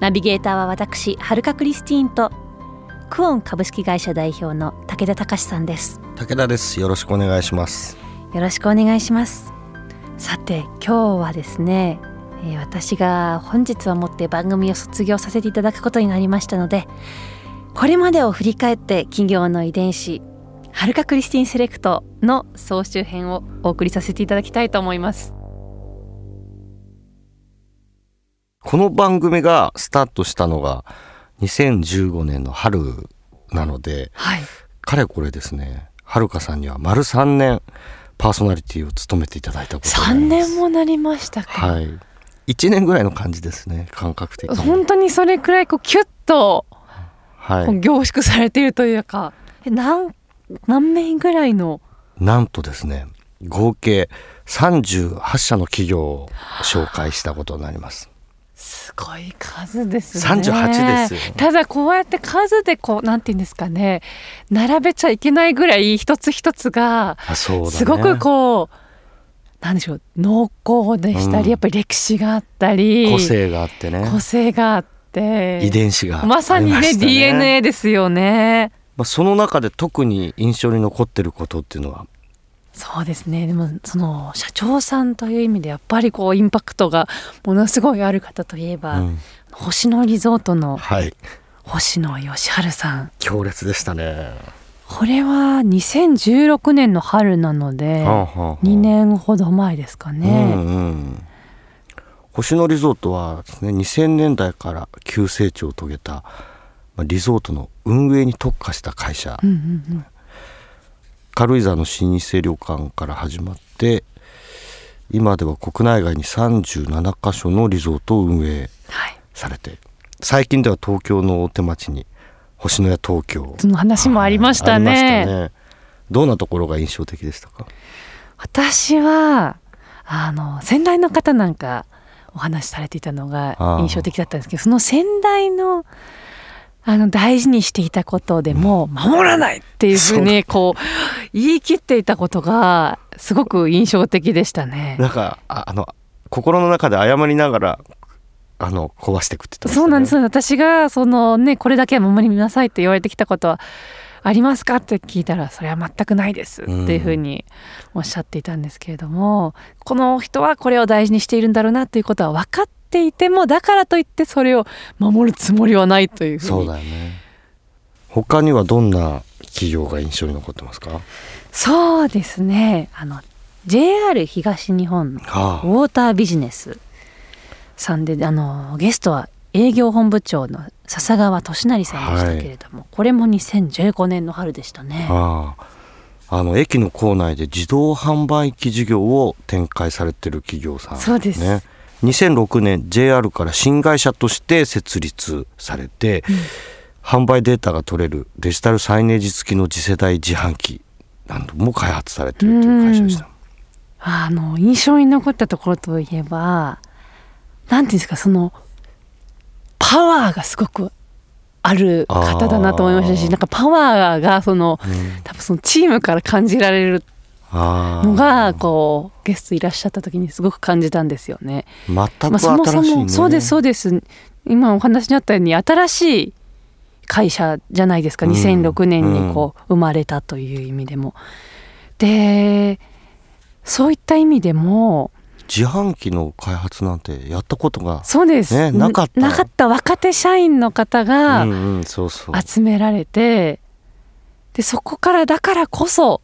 ナビゲーターは私はるかクリスティーンとクオン株式会社代表の武田隆さんです。武田です。よろしくお願いします。よろしくお願いします。さて今日はですね、えー私が本日をもって番組を卒業させていただくことになりましたのでこれまでを振り返って企業の遺伝子はるかクリスティンセレクトの総集編をお送りさせていただきたいと思いますこの番組がスタートしたのが2015年の春なのではい。かれこれですねはるかさんには丸3年パーソナリティを務めていただいたことにな3ります。年もなりましたか、はい。1年ぐらいの感じですね感覚的に。本当にそれくらいこうキュッとはい。凝縮されているというか、え何何名ぐらいの？なんとですね合計38社の企業を紹介したことになりますすごい数ですね。38ですよ。ただこうやって数でこうなんていうんですかね並べちゃいけないぐらい一つ一つがすごくこう、なんでしょう濃厚でしたり、うん。やっぱり歴史があったり個性があってね。個性があって遺伝子がまさにね DNA ですよね。まあ、その中で特に印象に残ってることっていうのは？そうですね。でもその社長さんという意味でやっぱりこうインパクトがものすごいある方といえば、うん。星野リゾートのはい。星野義治さん。強烈でしたね。これは2016年の春なのではあはあはあ。2年ほど前ですかうんね。うん、星野リゾートはですね2000年代から急成長を遂げたまあリゾートの運営に特化した会社、うんうんうん軽井沢の老舗旅館から始まって今では国内外に37カ所のリゾートを運営はい、されて最近では東京の大手町に星野屋東京。その話もありましたね。はいしたね。どんなところが印象的でしたか？私はあの先代の方なんかお話しされていたのが印象的だったんですけどその先代のあの大事にしていたことでも守らないっていうふうにこう言い切っていたことがすごく印象的でしたね。なんかああの心の中で謝りながらあの壊していくってね。そうなんです。私がそのねこれだけは守りなさいって言われてきたことはありますかって聞いたらそれは全くないですっていうふうにおっしゃっていたんですけれども、この人はこれを大事にしているんだろうなっていうことは分かっていてもだからといってそれを守るつもりはないというふうそうにだよね。他にはどんな企業が印象に残ってますか？そうですね。あの JR 東日本のはウォータービジネスさんであのゲストは営業本部長の笹川俊成さんでしたけれども、これも2015年の春でしたね。ああ。あの駅の構内で自動販売機事業を展開されてる企業さんそうです。ね2006年 JR から新会社として設立されて、販売データが取れるデジタルサイネージ付きの次世代自販機なども開発されてるという会社でした。あの印象に残ったところといえばなんていうんですかそのパワーがすごくある方だなと思いましたしなんかパワーがそのうん。多分そのチームから感じられるのがこうゲストいらっしゃった時にすごく感じたんですよね。全くまあ、そもそもそうですそうです。今お話にあったように新しい会社じゃないですか。うん2006年にこう生まれたという意味でも。でそういった意味でも自販機の開発なんてやったことがそうです、ねなかった。なかった若手社員の方うんがうんそうそう。集められて、でそこからだからこそ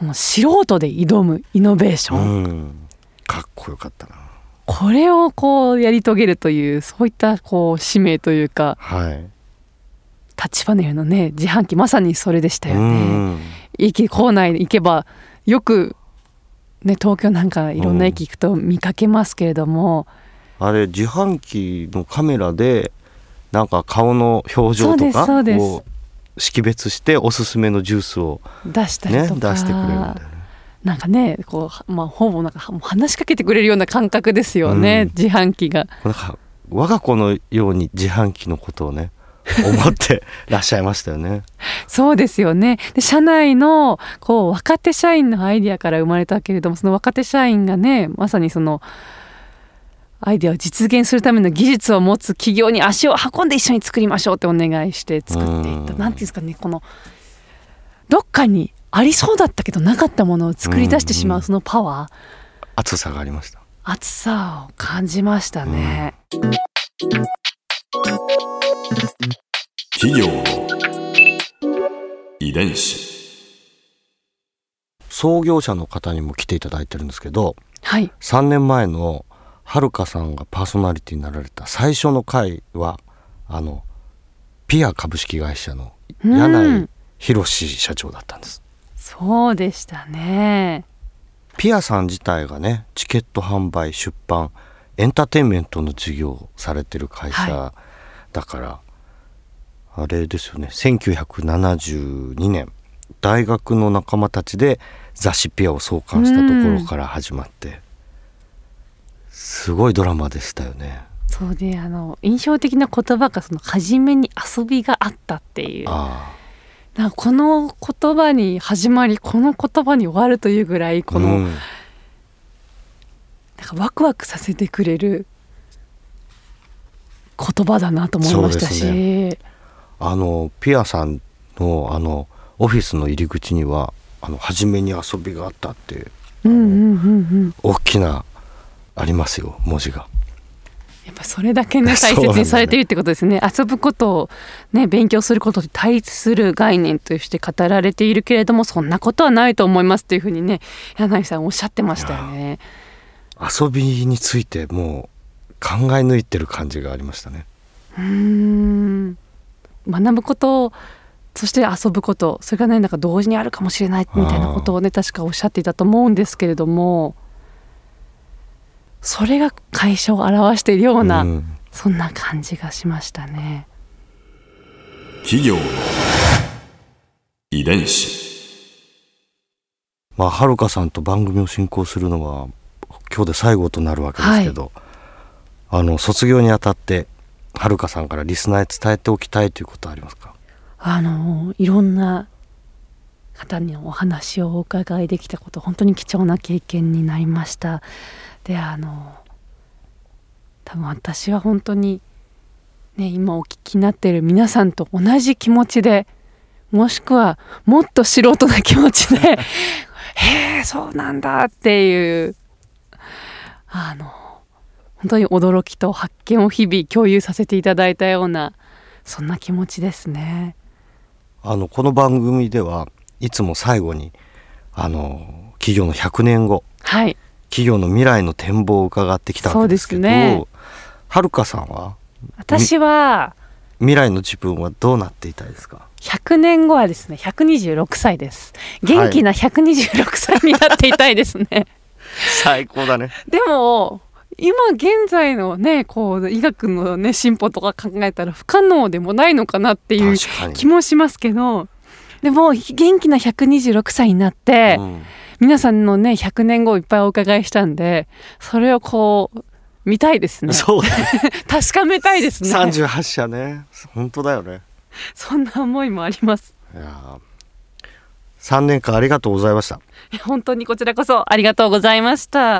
この素人で挑むイノベーション、うん。かっこよかったな。これをこうやり遂げるというそういったこう使命というかはい。タッチパネルのね自販機まさにそれでしたようね。ん。駅構内行けばよくね東京なんかいろんな駅行くと見かけますけれども、あれ自販機のカメラでなんか顔の表情とかを識別しておすすめのジュースを出したりねとか、出してくれるんだよね。なんかねこう、まあ、ほぼなんか話しかけてくれるような感覚ですよね、うん自販機が。なんか我が子のように自販機のことをね 思ってらっしゃいましたよね。そうですよねで社内のこう若手社員のアイディアから生まれたけれどもその若手社員がねまさにそのアイデアを実現するための技術を持つ企業に足を運んで一緒に作りましょうってお願いして作っていった。うん。なんていうんですかねこのどっかにありそうだったけどなかったものを作り出してしまうん。うそのパワー。熱さがありました。熱さを感じましたね。企業の遺伝子。創業者の方にも来ていただいてるんですけどはい。3年前のはるかさんがパーソナリティになられた最初の回はあのピア株式会社のうん柳井博社長だったんです。そうでしたね。ピアさん自体がねチケット販売出版エンターテインメントの事業をされてる会社だから、あれですよね1972年大学の仲間たちで雑誌ピアを創刊したところから始まって、すごいドラマでしたよね。そうであの印象的な言葉がその初めに遊びがあったっていう。あなんかこの言葉に始まりこの言葉に終わるというぐらいあこの、うん。なんかワクワクさせてくれる言葉だなと思いましたし、そうであのピアさんのあのオフィスの入り口には「あの初めに遊びがあった」ってうんうんうんうん。大きなありますよ文字が。やっぱそれだけね 大切にされているってことですね遊ぶことをね勉強することに対する概念として語られているけれどもそんなことはないと思いますっていうふうにね柳井さんおっしゃってましたよね。遊びについてもう考え抜いてる感じがありましたね。うーん学ぶことそして遊ぶことそれがねなんか同時にあるかもしれないみたいなことをね確かおっしゃっていたと思うんですけれどもそれが会社を表しているような、うんそんな感じがしましたね。企業の遺伝子まあはるかさんと番組を進行するのは今日で最後となるわけですけど、あの卒業にあたってはるかさんからリスナーへ伝えておきたいということはありますか？あのいろんな方にお話をお伺いできたこと本当に貴重な経験になりました。であの多分私は本当にね今お聞きになっている皆さんと同じ気持ちでもしくはもっと素人な気持ちで へえそうなんだっていうあの本当に驚きと発見を日々共有させていただいたようなそんな気持ちですね。あのこの番組ではいつも最後にあの企業の100年後はい企業の未来の展望を伺ってきたわけですけどねはるかさんは？私は未来の自分はどうなっていたいですか？100年後はですね126歳です。元気な126歳になっていたいですね、最高だね。でも今現在のねこう医学のね進歩とか考えたら不可能でもないのかなっていう気もしますけどでも元気な126歳になって、うん皆さんのね100年後をいっぱいお伺いしたんでそれをこう見たいですね。そう 確かめたいですね。38社ね。本当だよね。そんな思いもあります。いや3年間ありがとうございました。いや本当にこちらこそありがとうございました